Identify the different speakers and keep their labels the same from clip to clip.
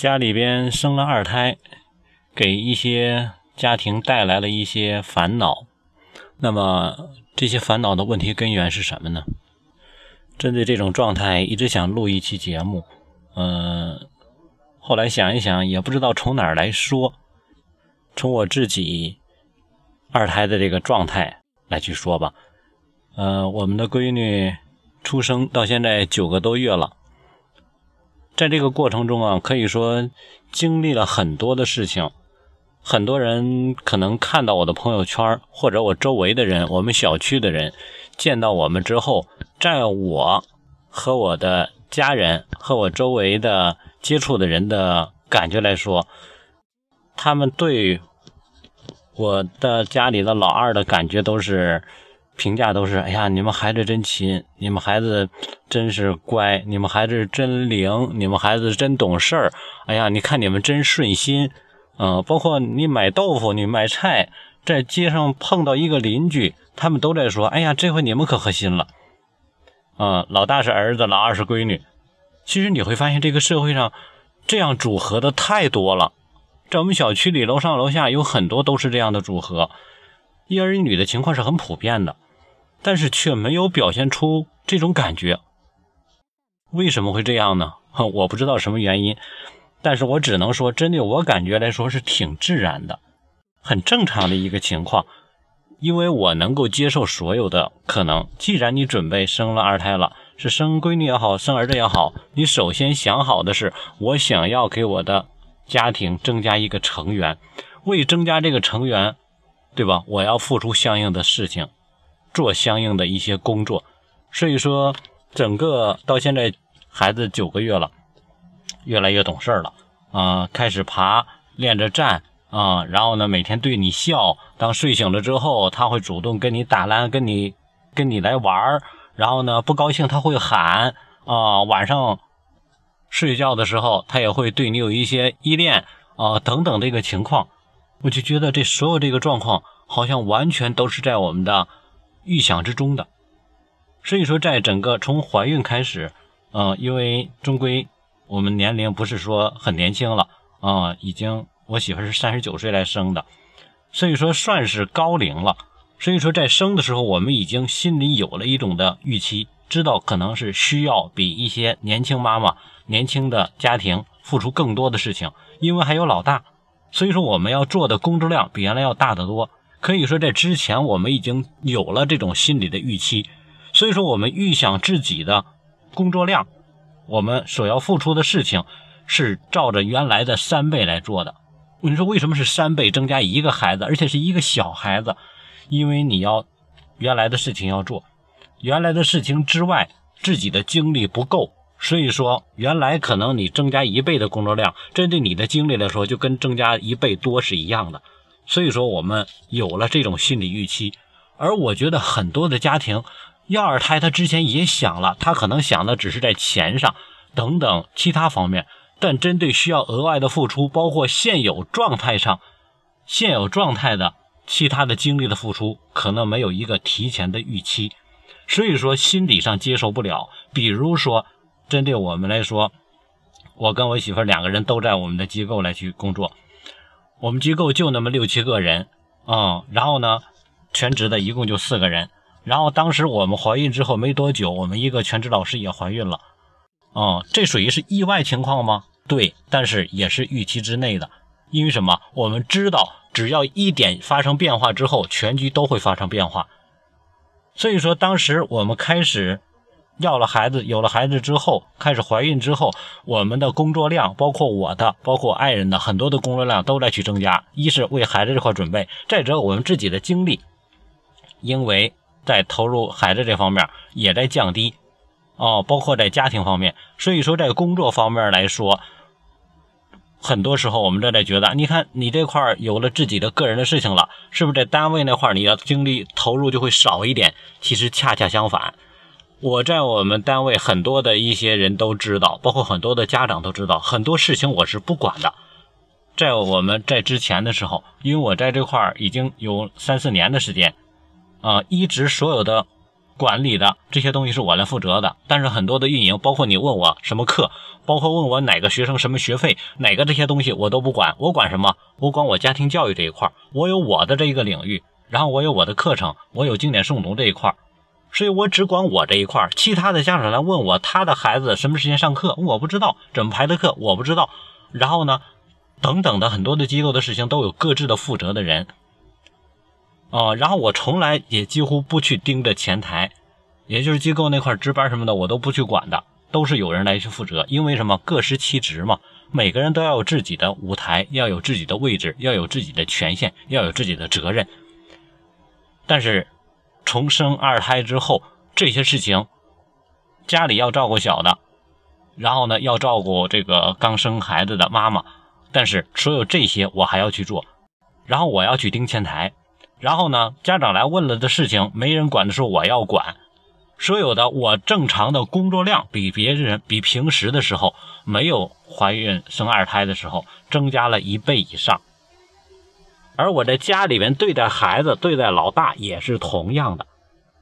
Speaker 1: 家里边生了二胎，给一些家庭带来了一些烦恼。那么这些烦恼的问题根源是什么呢？针对这种状态，一直想录一期节目，嗯，后来想一想，也不知道从哪儿来说，从我自己二胎的这个状态来去说吧。呃，我们的闺女出生到现在九个多月了。在这个过程中啊，可以说经历了很多的事情。很多人可能看到我的朋友圈，或者我周围的人，我们小区的人见到我们之后，在我和我的家人和我周围的接触的人的感觉来说，他们对我的家里的老二的感觉都是。评价都是：哎呀，你们孩子真亲，你们孩子真是乖，你们孩子真灵，你们孩子真懂事儿。哎呀，你看你们真顺心。嗯，包括你买豆腐、你买菜，在街上碰到一个邻居，他们都在说：哎呀，这回你们可合心了。嗯，老大是儿子，老二是闺女。其实你会发现，这个社会上这样组合的太多了。在我们小区里，楼上楼下有很多都是这样的组合，一儿一女的情况是很普遍的。但是却没有表现出这种感觉，为什么会这样呢？我不知道什么原因，但是我只能说，针对我感觉来说是挺自然的，很正常的一个情况，因为我能够接受所有的可能。既然你准备生了二胎了，是生闺女也好，生儿子也好，你首先想好的是，我想要给我的家庭增加一个成员，为增加这个成员，对吧？我要付出相应的事情。做相应的一些工作，所以说整个到现在孩子九个月了，越来越懂事了啊，开始爬，练着站啊，然后呢每天对你笑，当睡醒了之后，他会主动跟你打篮，跟你跟你来玩然后呢不高兴他会喊啊，晚上睡觉的时候他也会对你有一些依恋啊等等这个情况，我就觉得这所有这个状况好像完全都是在我们的。预想之中的，所以说，在整个从怀孕开始，嗯，因为终归我们年龄不是说很年轻了，啊，已经我媳妇是三十九岁来生的，所以说算是高龄了。所以说，在生的时候，我们已经心里有了一种的预期，知道可能是需要比一些年轻妈妈、年轻的家庭付出更多的事情，因为还有老大，所以说我们要做的工作量比原来要大得多。可以说，在之前我们已经有了这种心理的预期，所以说我们预想自己的工作量，我们所要付出的事情是照着原来的三倍来做的。你说为什么是三倍增加一个孩子，而且是一个小孩子？因为你要原来的事情要做，原来的事情之外，自己的精力不够，所以说原来可能你增加一倍的工作量，针对你的精力来说，就跟增加一倍多是一样的。所以说，我们有了这种心理预期，而我觉得很多的家庭要二胎，他之前也想了，他可能想的只是在钱上等等其他方面，但针对需要额外的付出，包括现有状态上、现有状态的其他的精力的付出，可能没有一个提前的预期，所以说心理上接受不了。比如说，针对我们来说，我跟我媳妇两个人都在我们的机构来去工作。我们机构就那么六七个人，嗯，然后呢，全职的一共就四个人。然后当时我们怀孕之后没多久，我们一个全职老师也怀孕了，嗯，这属于是意外情况吗？对，但是也是预期之内的。因为什么？我们知道，只要一点发生变化之后，全局都会发生变化。所以说，当时我们开始。要了孩子，有了孩子之后，开始怀孕之后，我们的工作量，包括我的，包括爱人的，很多的工作量都在去增加。一是为孩子这块准备，再者我们自己的精力，因为在投入孩子这方面也在降低，哦，包括在家庭方面，所以说在工作方面来说，很多时候我们都在觉得，你看你这块有了自己的个人的事情了，是不是在单位那块你的精力投入就会少一点？其实恰恰相反。我在我们单位很多的一些人都知道，包括很多的家长都知道，很多事情我是不管的。在我们在之前的时候，因为我在这块儿已经有三四年的时间，啊，一直所有的管理的这些东西是我来负责的，但是很多的运营，包括你问我什么课，包括问我哪个学生什么学费，哪个这些东西我都不管，我管什么？我管我家庭教育这一块，我有我的这一个领域，然后我有我的课程，我有经典诵读这一块，所以我只管我这一块，其他的家长来问我他的孩子什么时间上课，我不知道怎么排的课，我不知道，然后呢，等等的很多的机构的事情都有各自的负责的人。哦，然后我从来也几乎不去盯着前台，也就是机构那块值班什么的，我都不去管的，都是有人来去负责。因为什么？各司其职嘛，每个人都要有自己的舞台，要有自己的位置，要有自己的权限，要有自己的责任。但是，从生二胎之后，这些事情，家里要照顾小的，然后呢，要照顾这个刚生孩子的妈妈，但是所有这些我还要去做，然后我要去盯前台。然后呢，家长来问了的事情，没人管的时候，我要管。所有的我正常的工作量比别人比平时的时候，没有怀孕生二胎的时候，增加了一倍以上。而我在家里面对待孩子，对待老大也是同样的。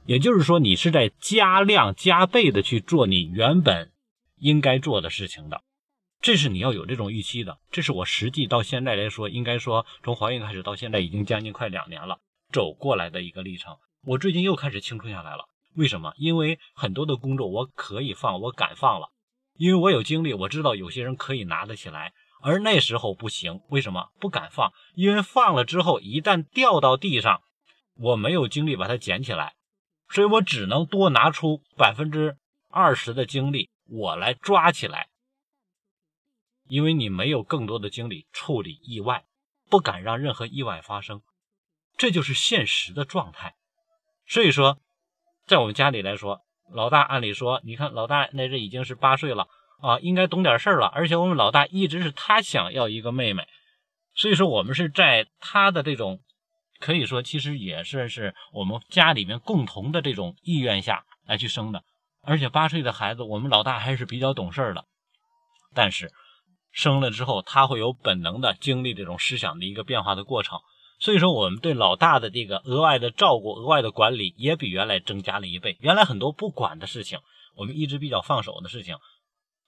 Speaker 1: 也就是说，你是在加量加倍的去做你原本应该做的事情的。这是你要有这种预期的。这是我实际到现在来说，应该说从怀孕开始到现在已经将近快两年了。走过来的一个历程，我最近又开始青春下来了。为什么？因为很多的工作我可以放，我敢放了，因为我有精力，我知道有些人可以拿得起来，而那时候不行。为什么不敢放？因为放了之后，一旦掉到地上，我没有精力把它捡起来，所以我只能多拿出百分之二十的精力，我来抓起来。因为你没有更多的精力处理意外，不敢让任何意外发生。这就是现实的状态，所以说，在我们家里来说，老大按理说，你看老大那这已经是八岁了啊，应该懂点事儿了。而且我们老大一直是他想要一个妹妹，所以说我们是在他的这种可以说其实也是是我们家里面共同的这种意愿下来去生的。而且八岁的孩子，我们老大还是比较懂事儿的，但是生了之后，他会有本能的经历这种思想的一个变化的过程。所以说，我们对老大的这个额外的照顾、额外的管理，也比原来增加了一倍。原来很多不管的事情，我们一直比较放手的事情，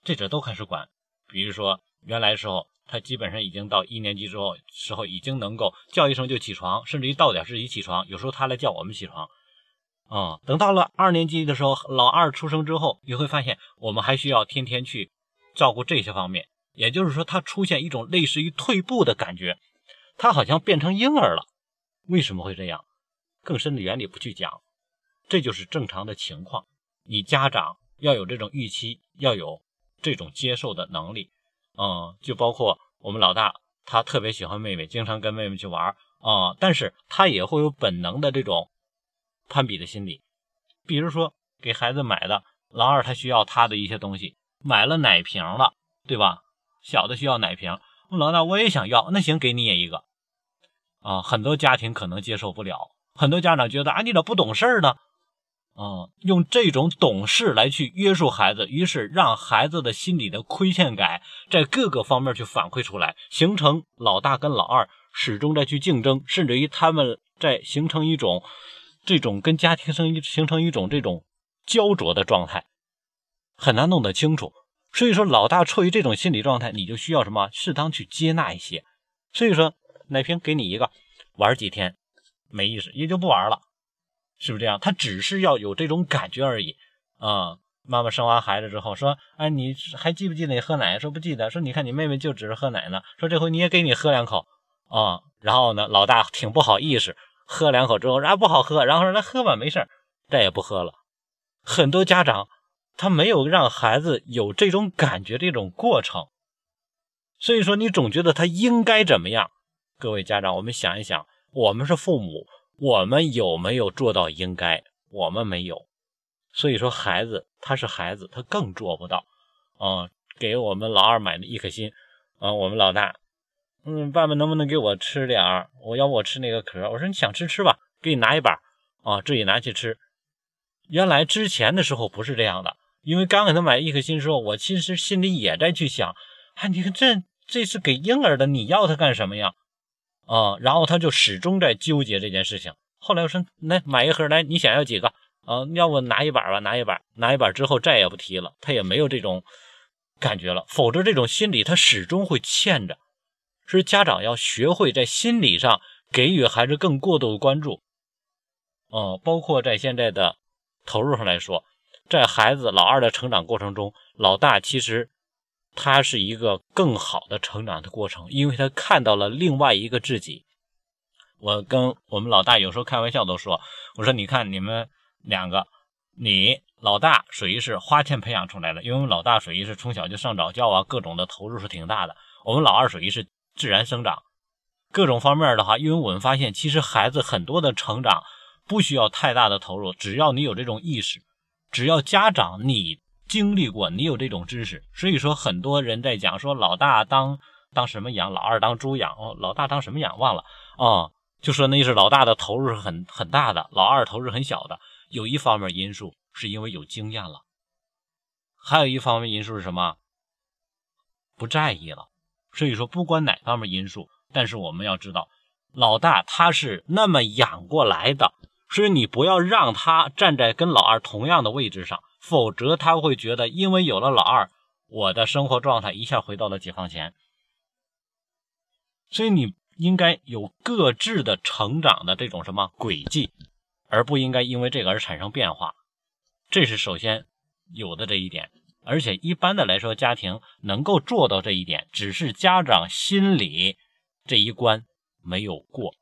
Speaker 1: 这者都开始管。比如说，原来时候他基本上已经到一年级之后，时候已经能够叫一声就起床，甚至于到点自己起床。有时候他来叫我们起床。啊，等到了二年级的时候，老二出生之后，你会发现我们还需要天天去照顾这些方面。也就是说，他出现一种类似于退步的感觉。他好像变成婴儿了，为什么会这样？更深的原理不去讲，这就是正常的情况。你家长要有这种预期，要有这种接受的能力。嗯，就包括我们老大，他特别喜欢妹妹，经常跟妹妹去玩啊，但是他也会有本能的这种攀比的心理。比如说给孩子买的，老二他需要他的一些东西，买了奶瓶了，对吧？小的需要奶瓶。老大，我也想要，那行，给你也一个，啊，很多家庭可能接受不了，很多家长觉得啊，你咋不懂事呢？啊，用这种懂事来去约束孩子，于是让孩子的心理的亏欠感在各个方面去反馈出来，形成老大跟老二始终在去竞争，甚至于他们在形成一种这种跟家庭生形成一种这种焦灼的状态，很难弄得清楚。所以说，老大处于这种心理状态，你就需要什么？适当去接纳一些。所以说，奶瓶给你一个，玩几天没意思，也就不玩了，是不是这样？他只是要有这种感觉而已啊。妈妈生完孩子之后说：“哎，你还记不记得你喝奶？”说不记得。说你看你妹妹就只是喝奶呢。说这回你也给你喝两口啊。然后呢，老大挺不好意思，喝两口之后，啊不好喝，然后说那喝吧，没事再也不喝了。很多家长。他没有让孩子有这种感觉，这种过程，所以说你总觉得他应该怎么样？各位家长，我们想一想，我们是父母，我们有没有做到应该？我们没有，所以说孩子他是孩子，他更做不到。啊，给我们老二买的一颗心，啊，我们老大，嗯，爸爸能不能给我吃点儿？我要不我吃那个壳？我说你想吃吃吧，给你拿一把，啊，自己拿去吃。原来之前的时候不是这样的。因为刚给他买一颗心时候，我其实心里也在去想，啊，你看这这是给婴儿的，你要他干什么呀？啊，然后他就始终在纠结这件事情。后来我说，来买一盒来，你想要几个？啊，要不拿一把吧，拿一把，拿一把之后再也不提了，他也没有这种感觉了。否则这种心理他始终会欠着。所以家长要学会在心理上给予孩子更过度的关注。嗯，包括在现在的投入上来说，在孩子老二的成长过程中，老大其实他是一个更好的成长的过程，因为他看到了另外一个自己。我跟我们老大有时候开玩笑都说：“我说你看你们两个，你老大属于是花钱培养出来的，因为我们老大属于是从小就上早教啊，各种的投入是挺大的。我们老二属于是自然生长，各种方面的话，因为我们发现其实孩子很多的成长。”不需要太大的投入，只要你有这种意识，只要家长你经历过，你有这种知识。所以说，很多人在讲说老大当当什么养，老二当猪养哦，老大当什么养忘了啊？就说那是老大的投入是很很大的，老二投入很小的。有一方面因素是因为有经验了，还有一方面因素是什么？不在意了。所以说，不管哪方面因素，但是我们要知道，老大他是那么养过来的。所以你不要让他站在跟老二同样的位置上，否则他会觉得，因为有了老二，我的生活状态一下回到了解放前。所以你应该有各自的成长的这种什么轨迹，而不应该因为这个而产生变化。这是首先有的这一点。而且一般的来说，家庭能够做到这一点，只是家长心里这一关没有过。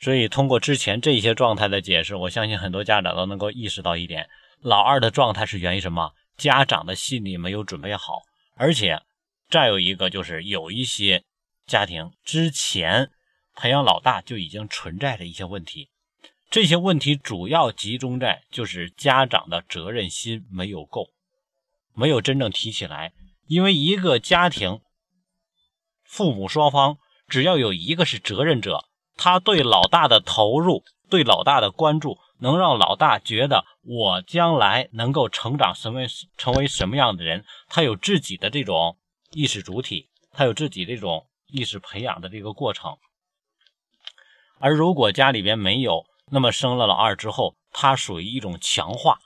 Speaker 1: 所以，通过之前这些状态的解释，我相信很多家长都能够意识到一点：老二的状态是源于什么？家长的心理没有准备好，而且再有一个就是有一些家庭之前培养老大就已经存在着一些问题。这些问题主要集中在就是家长的责任心没有够，没有真正提起来。因为一个家庭，父母双方只要有一个是责任者。他对老大的投入，对老大的关注，能让老大觉得我将来能够成长成为成为什么样的人。他有自己的这种意识主体，他有自己这种意识培养的这个过程。而如果家里边没有，那么生了老二之后，他属于一种强化，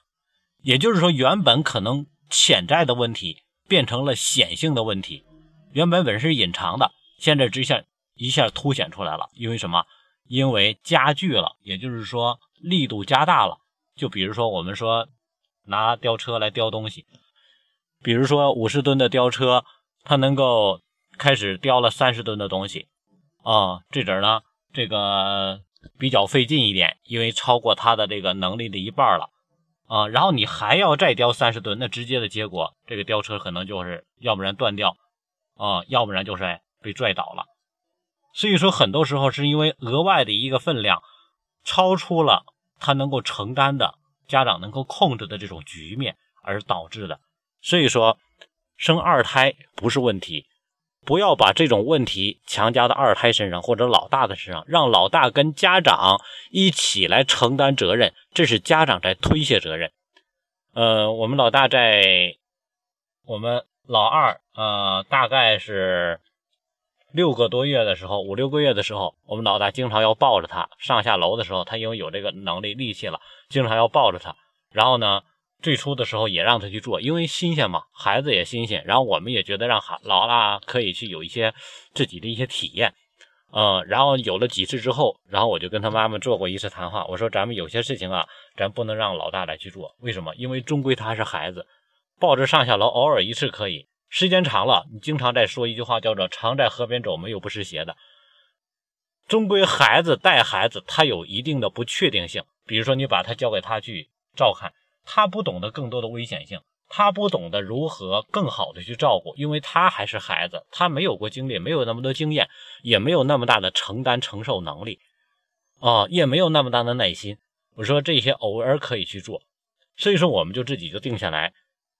Speaker 1: 也就是说，原本可能潜在的问题变成了显性的问题，原本本是隐藏的，现在之下。一下凸显出来了，因为什么？因为加剧了，也就是说力度加大了。就比如说，我们说拿吊车来吊东西，比如说五十吨的吊车，它能够开始吊了三十吨的东西啊，这阵儿呢，这个比较费劲一点，因为超过它的这个能力的一半了啊。然后你还要再吊三十吨，那直接的结果，这个吊车可能就是要不然断掉啊，要不然就是被拽倒了。所以说，很多时候是因为额外的一个分量超出了他能够承担的、家长能够控制的这种局面而导致的。所以说，生二胎不是问题，不要把这种问题强加到二胎身上或者老大的身上，让老大跟家长一起来承担责任，这是家长在推卸责任。呃，我们老大在我们老二，呃，大概是。六个多月的时候，五六个月的时候，我们老大经常要抱着他上下楼的时候，他因为有这个能力力气了，经常要抱着他。然后呢，最初的时候也让他去做，因为新鲜嘛，孩子也新鲜。然后我们也觉得让孩老大可以去有一些自己的一些体验，嗯。然后有了几次之后，然后我就跟他妈妈做过一次谈话，我说咱们有些事情啊，咱不能让老大来去做，为什么？因为终归他是孩子，抱着上下楼偶尔一次可以。时间长了，你经常在说一句话，叫做“常在河边走，没有不湿鞋的”。终归孩子带孩子，他有一定的不确定性。比如说，你把他交给他去照看，他不懂得更多的危险性，他不懂得如何更好的去照顾，因为他还是孩子，他没有过经历，没有那么多经验，也没有那么大的承担承受能力，啊，也没有那么大的耐心。我说这些偶尔可以去做，所以说我们就自己就定下来，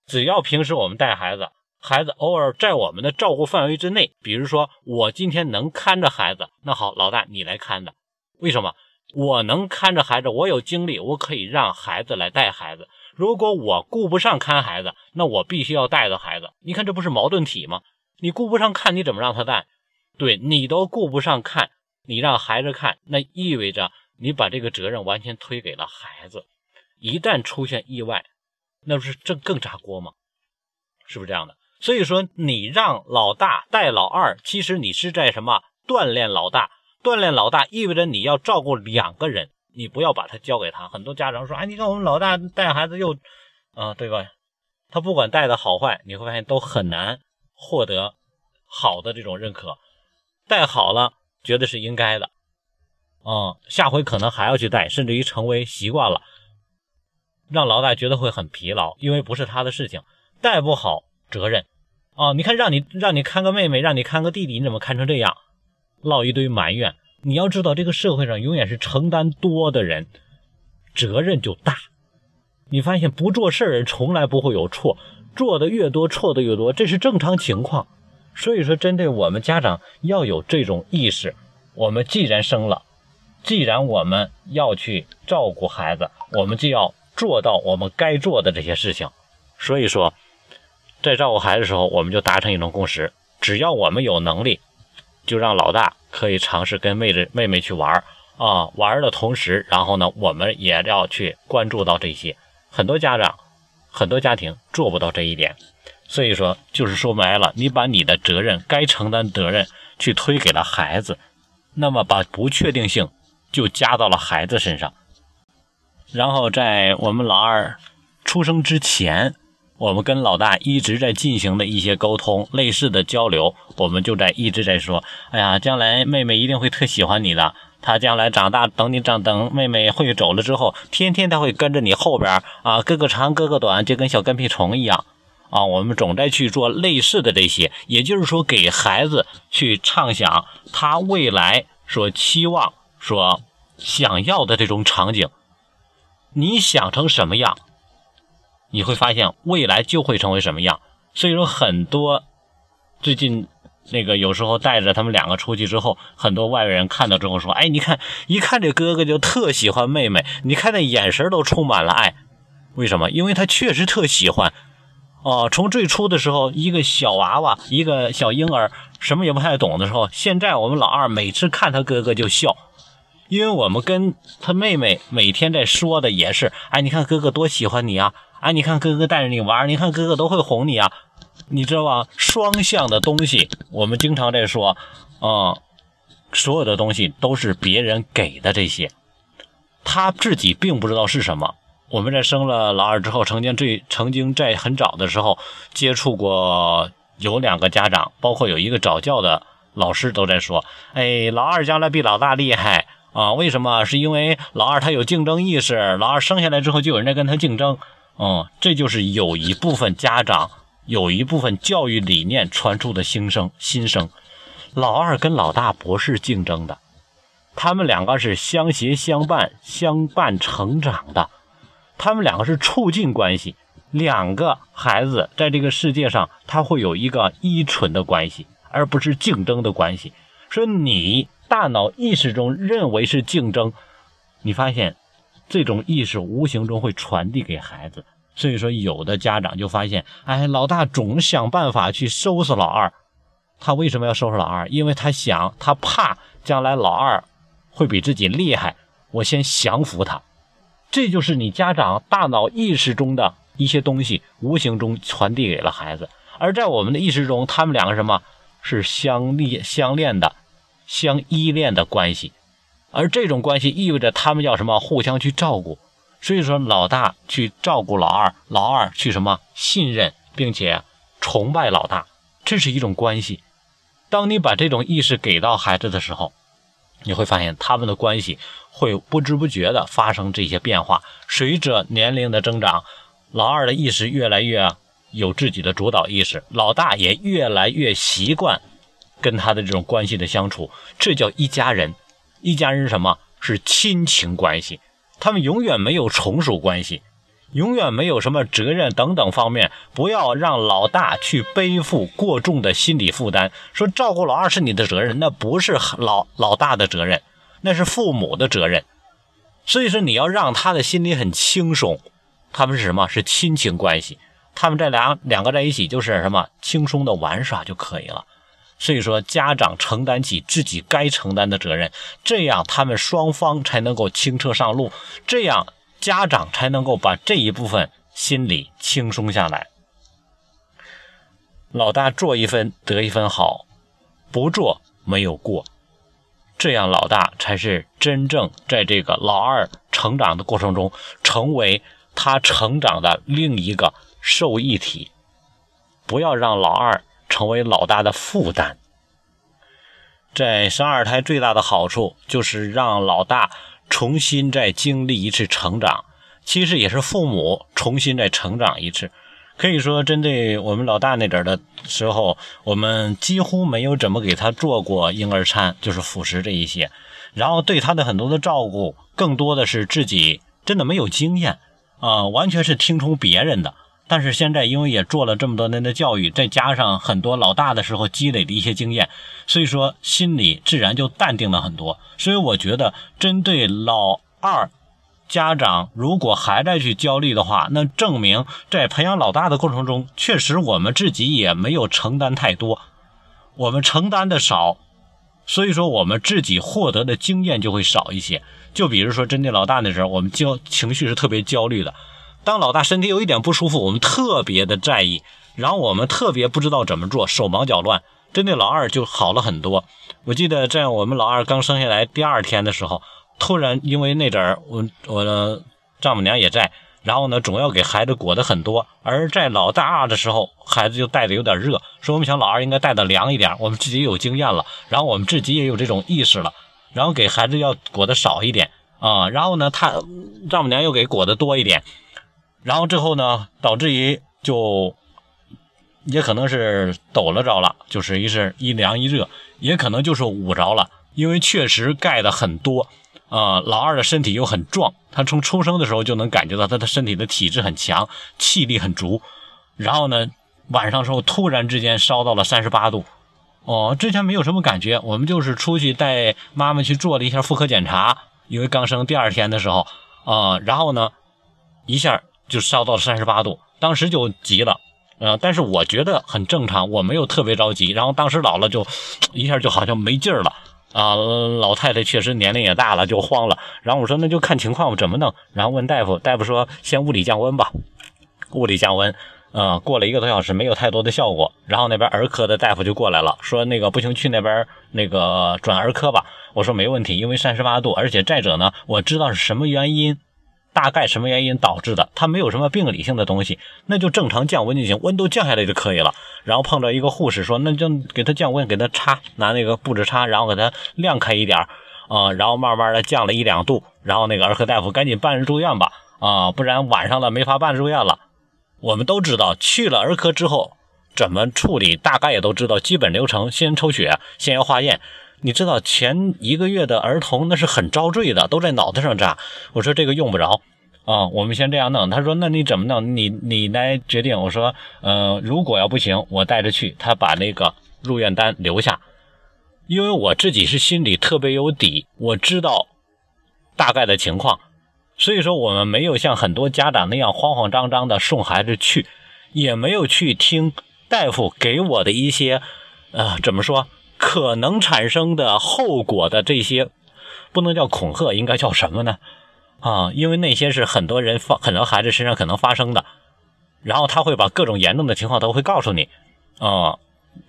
Speaker 1: 只要平时我们带孩子。孩子偶尔在我们的照顾范围之内，比如说我今天能看着孩子，那好，老大你来看着。为什么？我能看着孩子，我有精力，我可以让孩子来带孩子。如果我顾不上看孩子，那我必须要带着孩子。你看这不是矛盾体吗？你顾不上看，你怎么让他带？对你都顾不上看，你让孩子看，那意味着你把这个责任完全推给了孩子，一旦出现意外，那不是正更炸锅吗？是不是这样的？所以说，你让老大带老二，其实你是在什么锻炼老大？锻炼老大意味着你要照顾两个人，你不要把他交给他。很多家长说：“哎，你看我们老大带孩子又，啊，对吧？他不管带的好坏，你会发现都很难获得好的这种认可。带好了，觉得是应该的，嗯，下回可能还要去带，甚至于成为习惯了，让老大觉得会很疲劳，因为不是他的事情，带不好责任。”哦，你看，让你让你看个妹妹，让你看个弟弟，你怎么看成这样？落一堆埋怨。你要知道，这个社会上永远是承担多的人，责任就大。你发现不做事人从来不会有错，做的越多，错的越多，这是正常情况。所以说，针对我们家长要有这种意识。我们既然生了，既然我们要去照顾孩子，我们就要做到我们该做的这些事情。所以说。在照顾孩子的时候，我们就达成一种共识：只要我们有能力，就让老大可以尝试跟妹子、妹妹去玩啊。玩的同时，然后呢，我们也要去关注到这些。很多家长、很多家庭做不到这一点，所以说，就是说白了，你把你的责任、该承担责任去推给了孩子，那么把不确定性就加到了孩子身上。然后在我们老二出生之前。我们跟老大一直在进行的一些沟通，类似的交流，我们就在一直在说，哎呀，将来妹妹一定会特喜欢你的。她将来长大，等你长，等妹妹会走了之后，天天她会跟着你后边啊，哥哥长，哥哥短，就跟小跟屁虫一样啊。我们总在去做类似的这些，也就是说，给孩子去畅想他未来所期望、所想要的这种场景，你想成什么样？你会发现未来就会成为什么样，所以说很多最近那个有时候带着他们两个出去之后，很多外人看到之后说：“哎，你看，一看这哥哥就特喜欢妹妹，你看那眼神都充满了爱。为什么？因为他确实特喜欢。哦，从最初的时候，一个小娃娃，一个小婴儿，什么也不太懂的时候，现在我们老二每次看他哥哥就笑，因为我们跟他妹妹每天在说的也是：哎，你看哥哥多喜欢你啊。”哎，你看哥哥带着你玩，你看哥哥都会哄你啊，你知道吧？双向的东西，我们经常在说，啊，所有的东西都是别人给的这些，他自己并不知道是什么。我们在生了老二之后，曾经最曾经在很早的时候接触过，有两个家长，包括有一个早教的老师都在说，哎，老二将来比老大厉害啊？为什么？是因为老二他有竞争意识，老二生下来之后就有人在跟他竞争。嗯，这就是有一部分家长，有一部分教育理念传出的心声。心声，老二跟老大不是竞争的，他们两个是相携相伴、相伴成长的，他们两个是促进关系。两个孩子在这个世界上，他会有一个依存的关系，而不是竞争的关系。说你大脑意识中认为是竞争，你发现。这种意识无形中会传递给孩子，所以说有的家长就发现，哎，老大总想办法去收拾老二，他为什么要收拾老二？因为他想，他怕将来老二会比自己厉害，我先降服他。这就是你家长大脑意识中的一些东西，无形中传递给了孩子。而在我们的意识中，他们两个什么是相恋、相恋的、相依恋的关系。而这种关系意味着他们要什么？互相去照顾。所以说，老大去照顾老二，老二去什么？信任并且崇拜老大，这是一种关系。当你把这种意识给到孩子的时候，你会发现他们的关系会不知不觉的发生这些变化。随着年龄的增长，老二的意识越来越有自己的主导意识，老大也越来越习惯跟他的这种关系的相处。这叫一家人。一家人什么？是亲情关系，他们永远没有从属关系，永远没有什么责任等等方面。不要让老大去背负过重的心理负担。说照顾老二是你的责任，那不是老老大的责任，那是父母的责任。所以说你要让他的心里很轻松。他们是什么？是亲情关系。他们这俩两个在一起就是什么轻松的玩耍就可以了。所以说，家长承担起自己该承担的责任，这样他们双方才能够轻车上路，这样家长才能够把这一部分心理轻松下来。老大做一分得一分好，不做没有过，这样老大才是真正在这个老二成长的过程中，成为他成长的另一个受益体。不要让老二。成为老大的负担，在生二胎最大的好处就是让老大重新再经历一次成长，其实也是父母重新再成长一次。可以说，针对我们老大那阵的时候，我们几乎没有怎么给他做过婴儿餐，就是辅食这一些，然后对他的很多的照顾，更多的是自己真的没有经验啊，完全是听从别人的。但是现在，因为也做了这么多年的教育，再加上很多老大的时候积累的一些经验，所以说心里自然就淡定了很多。所以我觉得，针对老二家长，如果还在去焦虑的话，那证明在培养老大的过程中，确实我们自己也没有承担太多，我们承担的少，所以说我们自己获得的经验就会少一些。就比如说，针对老大那时候，我们焦情绪是特别焦虑的。当老大身体有一点不舒服，我们特别的在意，然后我们特别不知道怎么做，手忙脚乱。针对老二就好了很多。我记得在我们老二刚生下来第二天的时候，突然因为那阵儿我我的丈母娘也在，然后呢总要给孩子裹得很多。而在老大二的时候，孩子就带的有点热，说我们想老二应该带的凉一点。我们自己有经验了，然后我们自己也有这种意识了，然后给孩子要裹得少一点啊。然后呢，他丈母娘又给裹得多一点。然后之后呢，导致于就也可能是抖了着了，就是一是一凉一热，也可能就是捂着了，因为确实盖的很多啊。老二的身体又很壮，他从出生的时候就能感觉到他的身体的体质很强，气力很足。然后呢，晚上时候突然之间烧到了三十八度，哦，之前没有什么感觉，我们就是出去带妈妈去做了一下妇科检查，因为刚生第二天的时候啊，然后呢，一下。就烧到三十八度，当时就急了，呃，但是我觉得很正常，我没有特别着急。然后当时老了就一下就好像没劲儿了啊，老太太确实年龄也大了，就慌了。然后我说那就看情况吧，怎么弄？然后问大夫，大夫说先物理降温吧，物理降温。嗯，过了一个多小时没有太多的效果，然后那边儿科的大夫就过来了，说那个不行，去那边那个转儿科吧。我说没问题，因为三十八度，而且再者呢，我知道是什么原因。大概什么原因导致的？他没有什么病理性的东西，那就正常降温就行，温度降下来就可以了。然后碰到一个护士说，那就给他降温，给他插，拿那个布置插，然后给他晾开一点啊，然后慢慢的降了一两度，然后那个儿科大夫赶紧办住院吧，啊，不然晚上了没法办住院了。我们都知道去了儿科之后怎么处理，大概也都知道基本流程，先抽血，先要化验。你知道前一个月的儿童那是很遭罪的，都在脑袋上扎。我说这个用不着啊，我们先这样弄。他说那你怎么弄？你你来决定。我说呃，如果要不行，我带着去。他把那个入院单留下，因为我自己是心里特别有底，我知道大概的情况，所以说我们没有像很多家长那样慌慌张张的送孩子去，也没有去听大夫给我的一些呃怎么说。可能产生的后果的这些，不能叫恐吓，应该叫什么呢？啊，因为那些是很多人发，很多孩子身上可能发生的，然后他会把各种严重的情况都会告诉你，啊。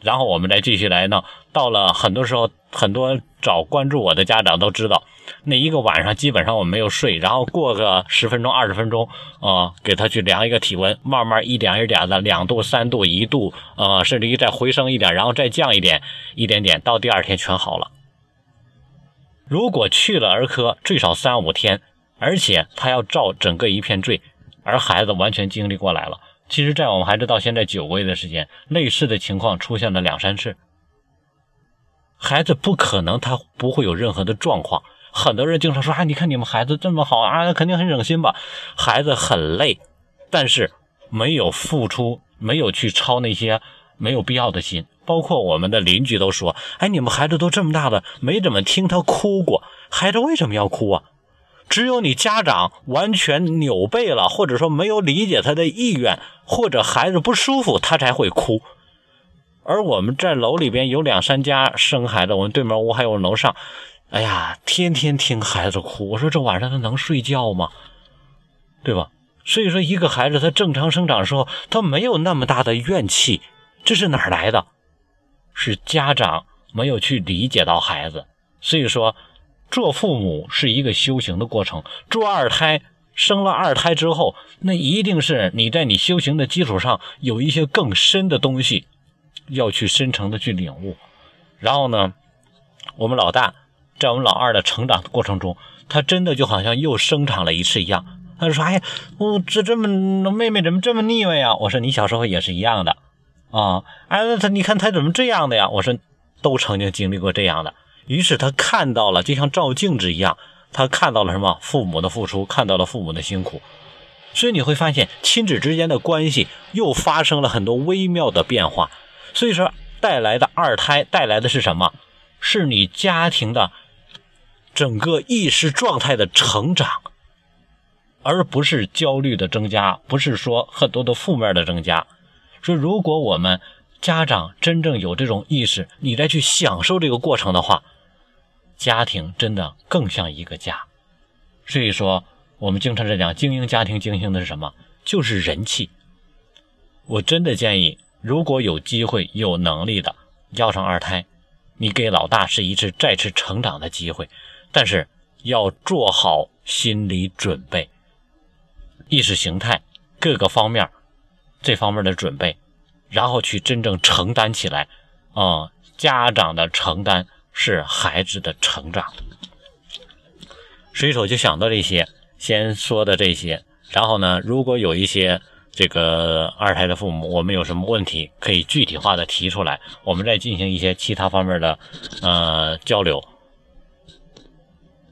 Speaker 1: 然后我们再继续来呢。到了很多时候，很多找关注我的家长都知道，那一个晚上基本上我没有睡。然后过个十分钟、二十分钟，啊，给他去量一个体温，慢慢一点一点的，两度、三度、一度，呃，甚至于再回升一点，然后再降一点，一点点，到第二天全好了。如果去了儿科，最少三五天，而且他要照整个一片坠，而孩子完全经历过来了。其实，在我们孩子到现在九个月的时间，类似的情况出现了两三次。孩子不可能他不会有任何的状况。很多人经常说：“啊，你看你们孩子这么好啊，肯定很省心吧？”孩子很累，但是没有付出，没有去操那些没有必要的心。包括我们的邻居都说：“哎，你们孩子都这么大了，没怎么听他哭过。孩子为什么要哭啊？”只有你家长完全扭背了，或者说没有理解他的意愿，或者孩子不舒服，他才会哭。而我们在楼里边有两三家生孩子，我们对门屋还有楼上，哎呀，天天听孩子哭。我说这晚上他能睡觉吗？对吧？所以说，一个孩子他正常生长的时候，他没有那么大的怨气，这是哪来的？是家长没有去理解到孩子。所以说，做父母是一个修行的过程。做二胎，生了二胎之后，那一定是你在你修行的基础上有一些更深的东西要去深层的去领悟。然后呢，我们老大在我们老二的成长的过程中，他真的就好像又生长了一次一样。他就说：“哎呀，我这这么妹妹怎么这么腻歪呀？”我说：“你小时候也是一样的啊。”哎，那他你看他怎么这样的呀？我说：“都曾经经历过这样的。”于是他看到了，就像照镜子一样，他看到了什么？父母的付出，看到了父母的辛苦。所以你会发现，亲子之间的关系又发生了很多微妙的变化。所以说，带来的二胎带来的是什么？是你家庭的整个意识状态的成长。而不是焦虑的增加，不是说很多的负面的增加。说如果我们家长真正有这种意识，你再去享受这个过程的话，家庭真的更像一个家。所以说，我们经常在讲精英家庭，精英的是什么？就是人气。我真的建议，如果有机会、有能力的要上二胎，你给老大是一次再次成长的机会，但是要做好心理准备。意识形态各个方面，这方面的准备，然后去真正承担起来。啊，家长的承担是孩子的成长。随手就想到这些，先说的这些。然后呢，如果有一些这个二胎的父母，我们有什么问题，可以具体化的提出来，我们再进行一些其他方面的呃交流。